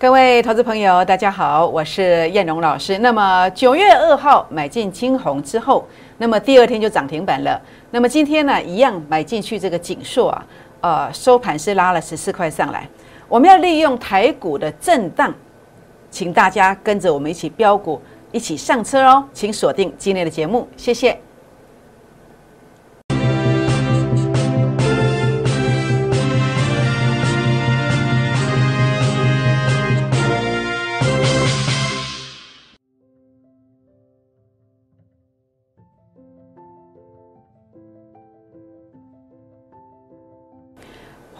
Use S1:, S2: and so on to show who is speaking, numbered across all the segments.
S1: 各位投资朋友，大家好，我是燕荣老师。那么九月二号买进金红之后，那么第二天就涨停板了。那么今天呢，一样买进去这个锦硕啊，呃，收盘是拉了十四块上来。我们要利用台股的震荡，请大家跟着我们一起标股，一起上车哦，请锁定今天的节目，谢谢。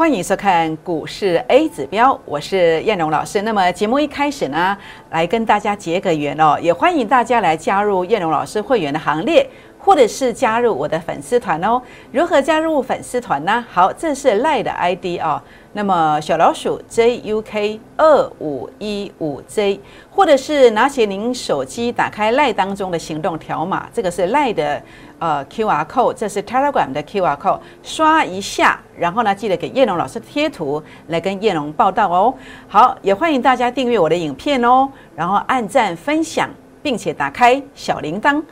S1: 欢迎收看股市 A 指标，我是燕荣老师。那么节目一开始呢，来跟大家结个缘哦，也欢迎大家来加入燕荣老师会员的行列。或者是加入我的粉丝团哦？如何加入粉丝团呢？好，这是赖的 ID 哦。那么小老鼠 JUK 二五一五 J，或者是拿起您手机打开赖当中的行动条码，这个是赖的呃 QR code，这是 Telegram 的 QR code，刷一下，然后呢记得给叶龙老师贴图来跟叶龙报道哦。好，也欢迎大家订阅我的影片哦，然后按赞分享，并且打开小铃铛。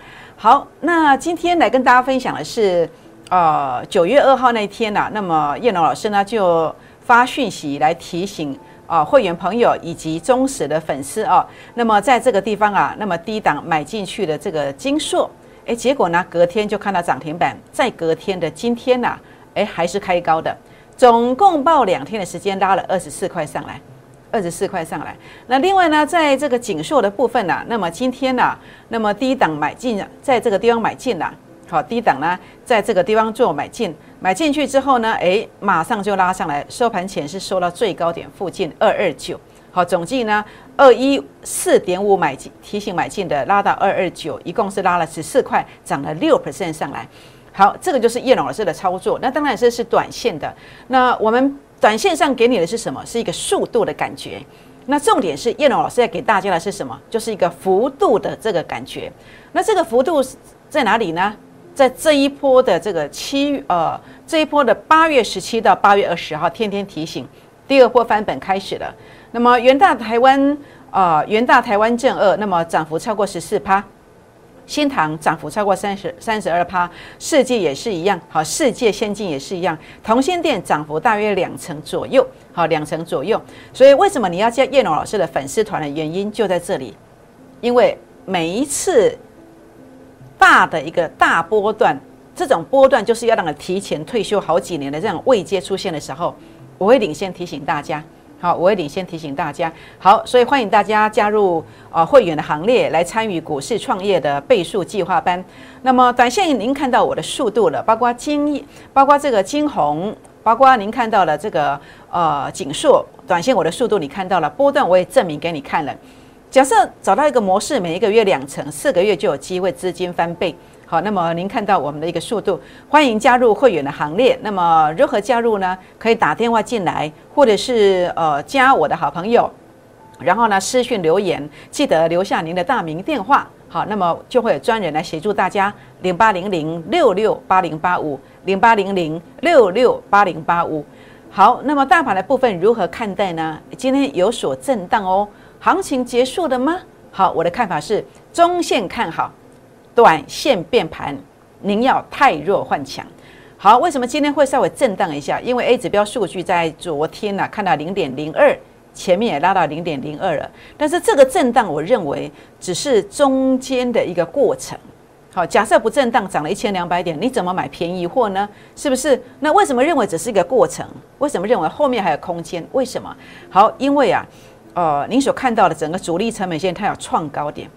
S1: 好，那今天来跟大家分享的是，呃，九月二号那一天呐，那么叶龙老师呢就发讯息来提醒啊会员朋友以及忠实的粉丝啊，那么在这个地方啊，那么低档买进去的这个金硕，哎，结果呢隔天就看到涨停板，在隔天的今天呐，哎还是开高的，总共报两天的时间拉了二十四块上来。二十四块上来，那另外呢，在这个锦硕的部分呢，那么今天呢，那么低档买进，在这个地方买进了，好，低档呢，在这个地方做买进，买进去之后呢，哎，马上就拉上来，收盘前是收到最高点附近二二九，好，总计呢二一四点五买进，提醒买进的拉到二二九，一共是拉了十四块，涨了六 percent 上来，好，这个就是叶老师的操作，那当然这是短线的，那我们。短线上给你的是什么？是一个速度的感觉。那重点是叶龙老师要给大家的是什么？就是一个幅度的这个感觉。那这个幅度在哪里呢？在这一波的这个七呃这一波的八月十七到八月二十号，天天提醒第二波翻本开始了。那么元大台湾啊元大台湾正二，那么涨幅超过十四趴。新塘涨幅超过三十三十二趴，世界也是一样，好，世界先进也是一样，同心店涨幅大约两成左右，好，两成左右。所以为什么你要加叶龙老师的粉丝团的原因就在这里，因为每一次大的一个大波段，这种波段就是要让你提前退休好几年的这种未接出现的时候，我会领先提醒大家。好，我也领先提醒大家。好，所以欢迎大家加入呃会员的行列，来参与股市创业的倍数计划班。那么短线您看到我的速度了，包括金，包括这个金红，包括您看到了这个呃锦硕，短线我的速度你看到了，波段我也证明给你看了。假设找到一个模式，每一个月两成，四个月就有机会资金翻倍。好，那么您看到我们的一个速度，欢迎加入会员的行列。那么如何加入呢？可以打电话进来，或者是呃加我的好朋友，然后呢私讯留言，记得留下您的大名电话。好，那么就会有专人来协助大家。零八零零六六八零八五，零八零零六六八零八五。好，那么大盘的部分如何看待呢？今天有所震荡哦，行情结束了吗？好，我的看法是中线看好。短线变盘，您要太弱换强。好，为什么今天会稍微震荡一下？因为 A 指标数据在昨天呢看到零点零二，前面也拉到零点零二了。但是这个震荡，我认为只是中间的一个过程。好，假设不震荡，涨了一千两百点，你怎么买便宜货呢？是不是？那为什么认为只是一个过程？为什么认为后面还有空间？为什么？好，因为啊，呃，您所看到的整个主力成本线它有创高点。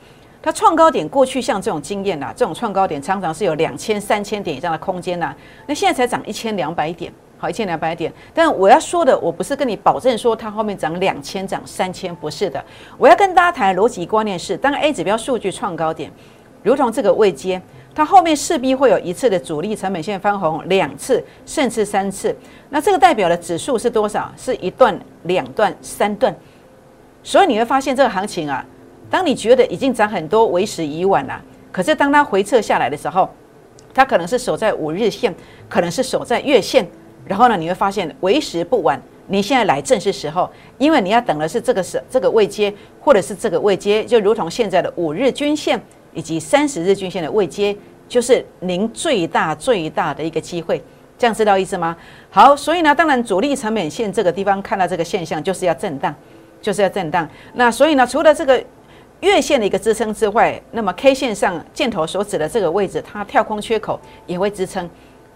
S1: 它创高点过去像这种经验呐，这种创高点常常是有两千、三千点以上的空间呐。那现在才涨一千两百点，好，一千两百点。但我要说的，我不是跟你保证说它后面涨两千、涨三千，不是的。我要跟大家谈逻辑观念是，当 A 指标数据创高点，如同这个位阶，它后面势必会有一次的主力成本线翻红，两次甚至三次。那这个代表的指数是多少？是一段、两段、三段。所以你会发现这个行情啊。当你觉得已经涨很多，为时已晚了。可是当它回撤下来的时候，它可能是守在五日线，可能是守在月线，然后呢，你会发现为时不晚，你现在来正是时候，因为你要等的是这个是这个位阶，或者是这个位阶，就如同现在的五日均线以及三十日均线的位阶，就是您最大最大的一个机会。这样知道意思吗？好，所以呢，当然主力成本线这个地方看到这个现象，就是要震荡，就是要震荡。那所以呢，除了这个月线的一个支撑之外，那么 K 线上箭头所指的这个位置，它跳空缺口也会支撑，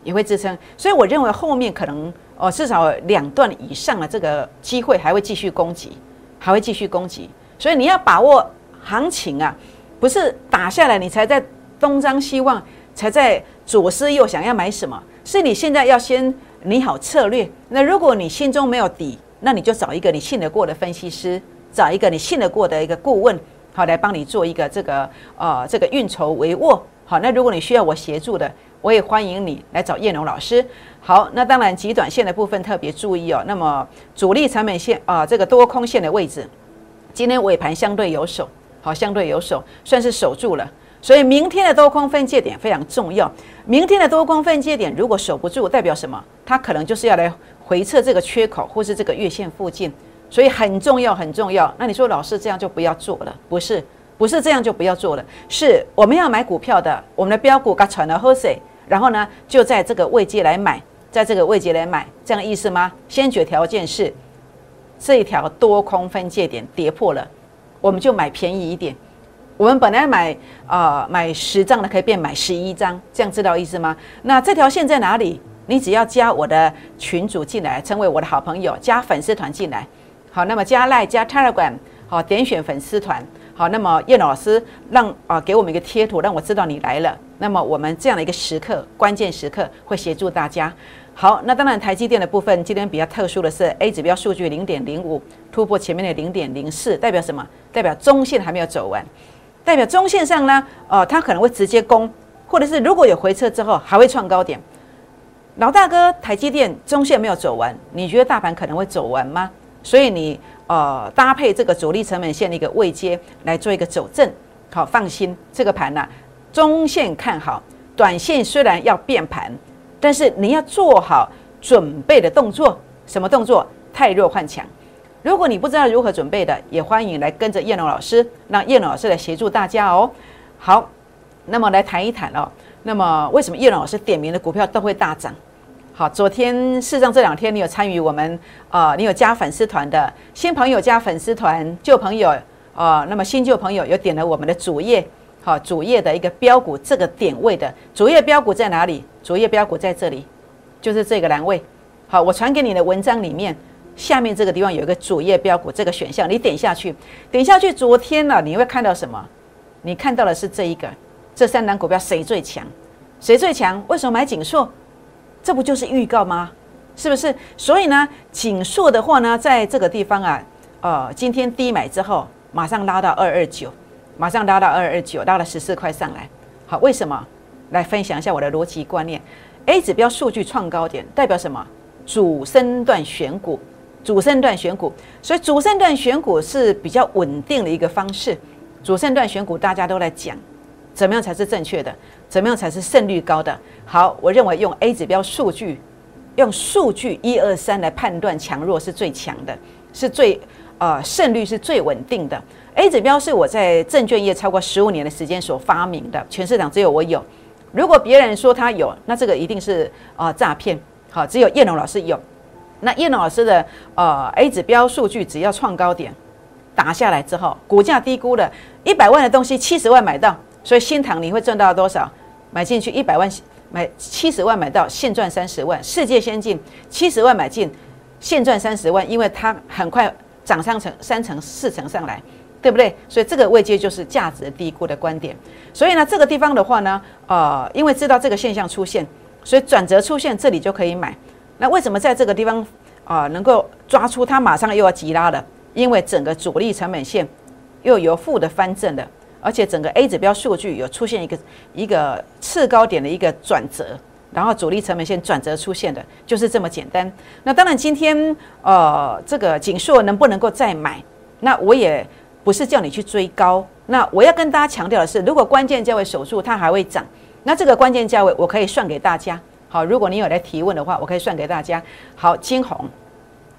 S1: 也会支撑。所以我认为后面可能哦，至少两段以上的这个机会还会继续攻击，还会继续攻击。所以你要把握行情啊，不是打下来你才在东张西望，才在左思右想要买什么。是你现在要先拟好策略。那如果你心中没有底，那你就找一个你信得过的分析师，找一个你信得过的一个顾问，好来帮你做一个这个呃这个运筹帷幄。好，那如果你需要我协助的，我也欢迎你来找叶龙老师。好，那当然极短线的部分特别注意哦。那么主力成本线啊，这个多空线的位置，今天尾盘相对有守，好，相对有守，算是守住了。所以明天的多空分界点非常重要。明天的多空分界点如果守不住，代表什么？它可能就是要来回测这个缺口，或是这个月线附近。所以很重要，很重要。那你说老师这样就不要做了？不是，不是这样就不要做了。是我们要买股票的，我们的标股该传了喝水，然后呢，就在这个位阶来买，在这个位阶来买，这样意思吗？先决条件是这一条多空分界点跌破了，我们就买便宜一点。我们本来买啊买十张的，可以变买十一张，这样知道意思吗？那这条线在哪里？你只要加我的群主进来，成为我的好朋友，加粉丝团进来。好，那么加赖加 Telegram，好，点选粉丝团。好，那么叶老师让啊给我们一个贴图，让我知道你来了。那么我们这样的一个时刻，关键时刻会协助大家。好，那当然台积电的部分，今天比较特殊的是 A 指标数据零点零五突破前面的零点零四，代表什么？代表中线还没有走完。代表中线上呢，呃，它可能会直接攻，或者是如果有回撤之后还会创高点。老大哥，台积电中线没有走完，你觉得大盘可能会走完吗？所以你呃搭配这个主力成本线的一个位阶来做一个走正，好放心，这个盘呢中线看好，短线虽然要变盘，但是你要做好准备的动作，什么动作？太弱换强。如果你不知道如何准备的，也欢迎来跟着叶龙老师，让叶龙老师来协助大家哦。好，那么来谈一谈哦。那么为什么叶龙老师点名的股票都会大涨？好，昨天事实上这两天你有参与我们啊，你有加粉丝团的新朋友加粉丝团，旧朋友啊，那么新旧朋友有点了我们的主页，好，主页的一个标股这个点位的主页标股在哪里？主页标股在这里，就是这个栏位。好，我传给你的文章里面。下面这个地方有一个主页标股这个选项，你点下去，点下去，昨天呢，你会看到什么？你看到的是这一个，这三档股票谁最强？谁最强？为什么买锦硕？这不就是预告吗？是不是？所以呢，锦硕的话呢，在这个地方啊，呃，今天低买之后，马上拉到二二九，马上拉到二二九，拉了十四块上来。好，为什么？来分享一下我的逻辑观念。A 指标数据创高点，代表什么？主升段选股。主升段选股，所以主升段选股是比较稳定的一个方式。主升段选股大家都在讲，怎么样才是正确的？怎么样才是胜率高的？好，我认为用 A 指标数据，用数据一二三来判断强弱是最强的，是最呃胜率是最稳定的。A 指标是我在证券业超过十五年的时间所发明的，全市场只有我有。如果别人说他有，那这个一定是啊诈骗。好，只有叶龙老师有。那叶老师的呃 A 指标数据，只要创高点打下来之后，股价低估了一百万的东西，七十万买到，所以新塘你会赚到多少？买进去一百万，买七十万买到，现赚三十万。世界先进七十万买进，现赚三十万，因为它很快涨上成三成四成上来，对不对？所以这个位阶就是价值低估的观点。所以呢，这个地方的话呢，呃，因为知道这个现象出现，所以转折出现，这里就可以买。那为什么在这个地方啊能够抓出它马上又要急拉了？因为整个主力成本线又由负的翻正了，而且整个 A 指标数据有出现一个一个次高点的一个转折，然后主力成本线转折出现的，就是这么简单。那当然今天呃这个锦硕能不能够再买？那我也不是叫你去追高。那我要跟大家强调的是，如果关键价位守住，它还会涨。那这个关键价位我可以算给大家。好，如果你有来提问的话，我可以算给大家。好，金红，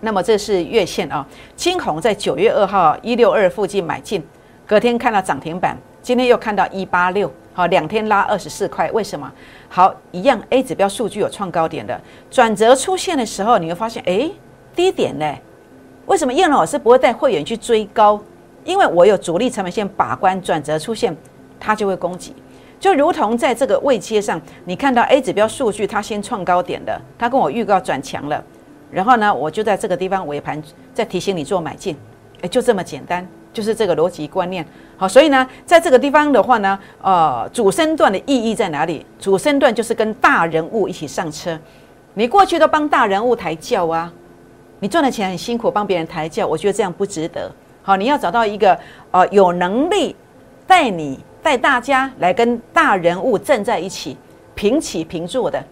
S1: 那么这是月线啊，金红在九月二号一六二附近买进，隔天看到涨停板，今天又看到一八六，好，两天拉二十四块，为什么？好，一样 A 指标数据有创高点的转折出现的时候，你会发现，哎，低点呢？为什么叶老师不会带会员去追高？因为我有主力成本线把关，转折出现，它就会攻击。就如同在这个位阶上，你看到 A 指标数据它先创高点的，它跟我预告转强了。然后呢，我就在这个地方尾盘再提醒你做买进，哎，就这么简单，就是这个逻辑观念。好，所以呢，在这个地方的话呢，呃，主升段的意义在哪里？主升段就是跟大人物一起上车。你过去都帮大人物抬轿啊，你赚的钱很辛苦，帮别人抬轿，我觉得这样不值得。好，你要找到一个呃有能力带你带大家来跟大人物站在一起，平起平坐的。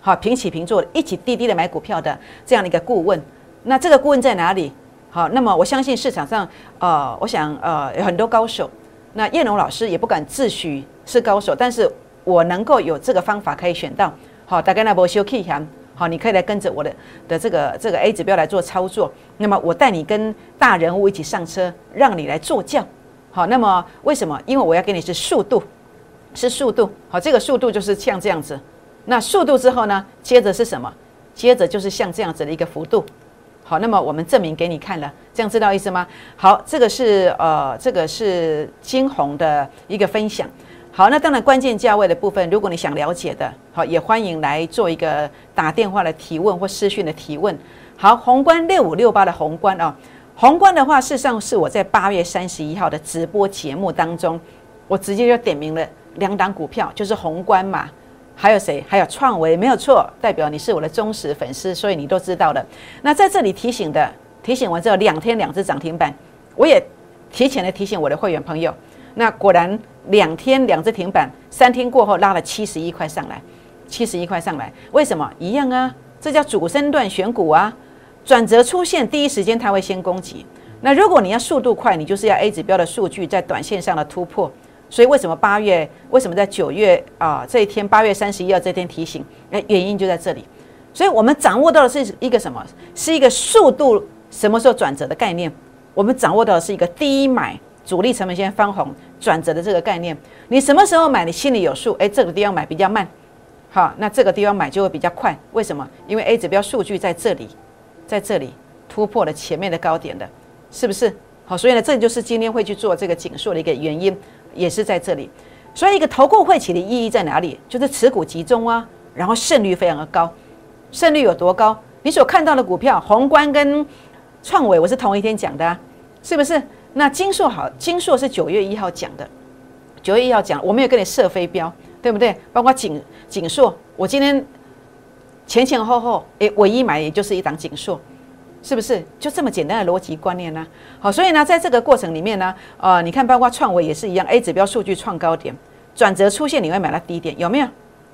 S1: 好，平起平坐的，一起滴滴的买股票的这样的一个顾问，那这个顾问在哪里？好，那么我相信市场上，呃，我想，呃，有很多高手。那叶龙老师也不敢自诩是高手，但是我能够有这个方法可以选到。好，大概那波修 K 强，好，你可以来跟着我的的这个这个 A 指标来做操作。那么我带你跟大人物一起上车，让你来坐轿。好，那么为什么？因为我要给你是速度，是速度。好，这个速度就是像这样子。那速度之后呢？接着是什么？接着就是像这样子的一个幅度。好，那么我们证明给你看了，这样知道意思吗？好，这个是呃，这个是金红的一个分享。好，那当然关键价位的部分，如果你想了解的，好，也欢迎来做一个打电话的提问或私讯的提问。好，宏观六五六八的宏观啊，宏观的话，事实上是我在八月三十一号的直播节目当中，我直接就点名了两档股票，就是宏观嘛。还有谁？还有创维，没有错，代表你是我的忠实粉丝，所以你都知道的。那在这里提醒的，提醒完之后，两天两只涨停板，我也提前的提醒我的会员朋友。那果然两天两只停板，三天过后拉了七十一块上来，七十一块上来，为什么？一样啊，这叫主升段选股啊，转折出现第一时间它会先攻击。那如果你要速度快，你就是要 A 指标的数据在短线上的突破。所以为什么八月？为什么在九月啊这一天？八月三十一号这天提醒，那原因就在这里。所以我们掌握到的是一个什么？是一个速度什么时候转折的概念。我们掌握到的是一个低买主力成本线翻红转折的这个概念。你什么时候买？你心里有数。哎，这个地方买比较慢，好，那这个地方买就会比较快。为什么？因为 A 指标数据在这里，在这里突破了前面的高点的，是不是？好，所以呢，这就是今天会去做这个紧缩的一个原因。也是在这里，所以一个投顾会企的意义在哪里？就是持股集中啊，然后胜率非常的高。胜率有多高？你所看到的股票，宏观跟创伟，我是同一天讲的，啊，是不是？那金硕好，金硕是九月一号讲的，九月一号讲，我没有跟你设飞镖，对不对？包括锦锦硕，我今天前前后后，诶，唯一买也就是一档锦硕。是不是就这么简单的逻辑观念呢？好，所以呢，在这个过程里面呢，呃，你看，包括创维也是一样，A 指标数据创高点，转折出现，你会买到低点，有没有？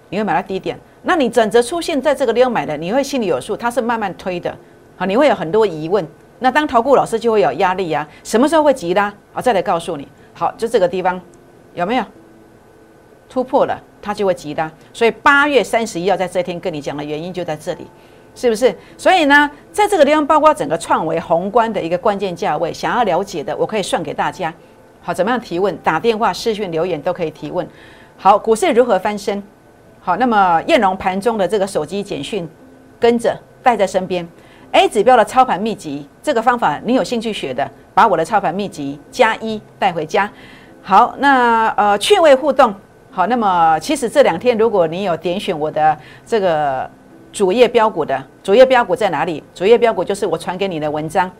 S1: 你会买到低点？那你转折出现在这个地方买的，你会心里有数，它是慢慢推的，好，你会有很多疑问。那当投顾老师就会有压力啊，什么时候会急拉？好，再来告诉你，好，就这个地方有没有突破了，它就会急拉。所以八月三十一号在这天跟你讲的原因就在这里。是不是？所以呢，在这个地方，包括整个创维宏观的一个关键价位，想要了解的，我可以算给大家。好，怎么样提问？打电话、视讯、留言都可以提问。好，股市如何翻身？好，那么燕龙盘中的这个手机简讯，跟着带在身边。A 指标的操盘秘籍，这个方法你有兴趣学的，把我的操盘秘籍加一带回家。好，那呃趣味互动。好，那么其实这两天如果你有点选我的这个。主页标股的主页标股在哪里？主页标股就是我传给你的文章。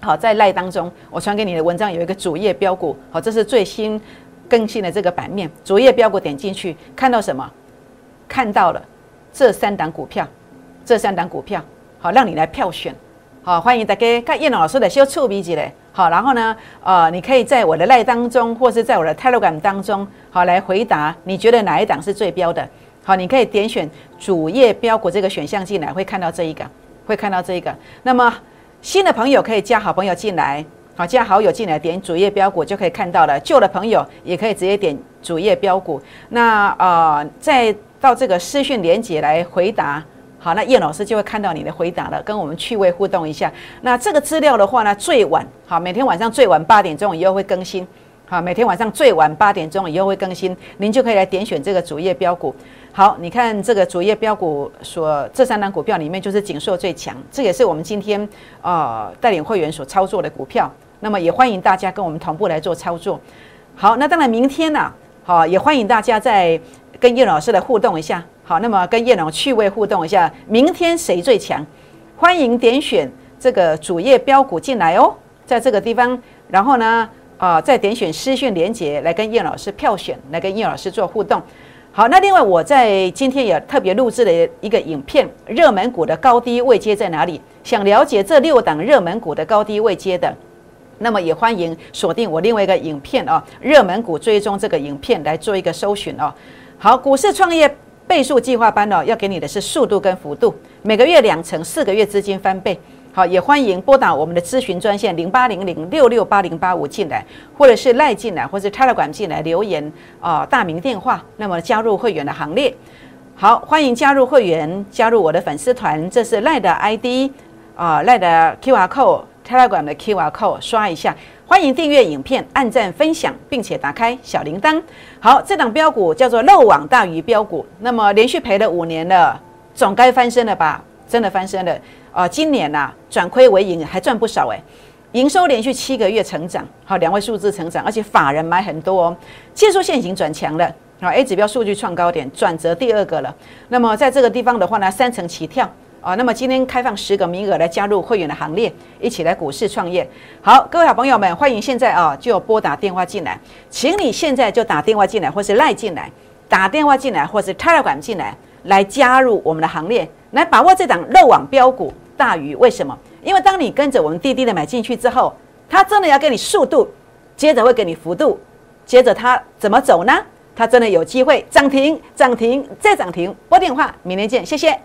S1: 好，在赖当中，我传给你的文章有一个主页标股。好，这是最新更新的这个版面。主页标股点进去，看到什么？看到了这三档股票，这三档股票，好，让你来票选。好，欢迎大家看叶老师的修触笔记嘞。好，然后呢，呃，你可以在我的赖当中，或是在我的 Telegram 当中，好来回答，你觉得哪一档是最标的？好，你可以点选主页标股这个选项进来，会看到这一个，会看到这一个。那么新的朋友可以加好朋友进来，好加好友进来，点主页标股就可以看到了。旧的朋友也可以直接点主页标股。那呃，再到这个私讯连接来回答好，那叶老师就会看到你的回答了，跟我们趣味互动一下。那这个资料的话呢，最晚好，每天晚上最晚八点钟以后会更新。好，每天晚上最晚八点钟以后会更新，您就可以来点选这个主页标股。好，你看这个主页标股所这三档股票里面，就是锦硕最强，这也是我们今天呃带领会员所操作的股票。那么也欢迎大家跟我们同步来做操作。好，那当然明天呢，好也欢迎大家再跟叶老师来互动一下。好，那么跟叶老趣味互动一下，明天谁最强？欢迎点选这个主页标股进来哦，在这个地方，然后呢？啊，再点选私讯连接来跟叶老师票选，来跟叶老师做互动。好，那另外我在今天也特别录制了一个影片，热门股的高低位阶在哪里？想了解这六档热门股的高低位阶的，那么也欢迎锁定我另外一个影片哦，热门股追踪这个影片来做一个搜寻哦。好，股市创业倍数计划班哦，要给你的是速度跟幅度，每个月两成，四个月资金翻倍。好，也欢迎拨打我们的咨询专线零八零零六六八零八五进来，或者是赖进来，或者是 Telegram 进来留言啊，大名电话，那么加入会员的行列。好，欢迎加入会员，加入我的粉丝团，这是赖的 ID 啊，赖的 QR code，Telegram 的 QR code，刷一下。欢迎订阅影片，按赞分享，并且打开小铃铛。好，这档标股叫做漏网大鱼标股，那么连续赔了五年了，总该翻身了吧？真的翻身了。啊，今年呐转亏为盈还赚不少哎，营收连续七个月成长，好两位数字成长，而且法人买很多哦，技术线已经转强了，好 A 指标数据创高点，转折第二个了。那么在这个地方的话呢，三层起跳啊，那么今天开放十个名额来加入会员的行列，一起来股市创业。好，各位好朋友们，欢迎现在啊就拨打电话进来，请你现在就打电话进来，或是赖进来，打电话进来，或是 Telegram 进来，来加入我们的行列。来把握这档漏网标股大鱼，为什么？因为当你跟着我们滴滴的买进去之后，它真的要给你速度，接着会给你幅度，接着它怎么走呢？它真的有机会涨停、涨停再涨停。拨电话，明天见，谢谢。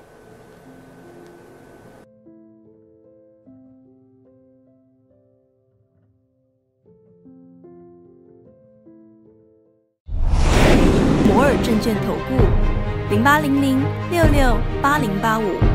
S2: 摩尔证券投顾。零八零零六六八零八五。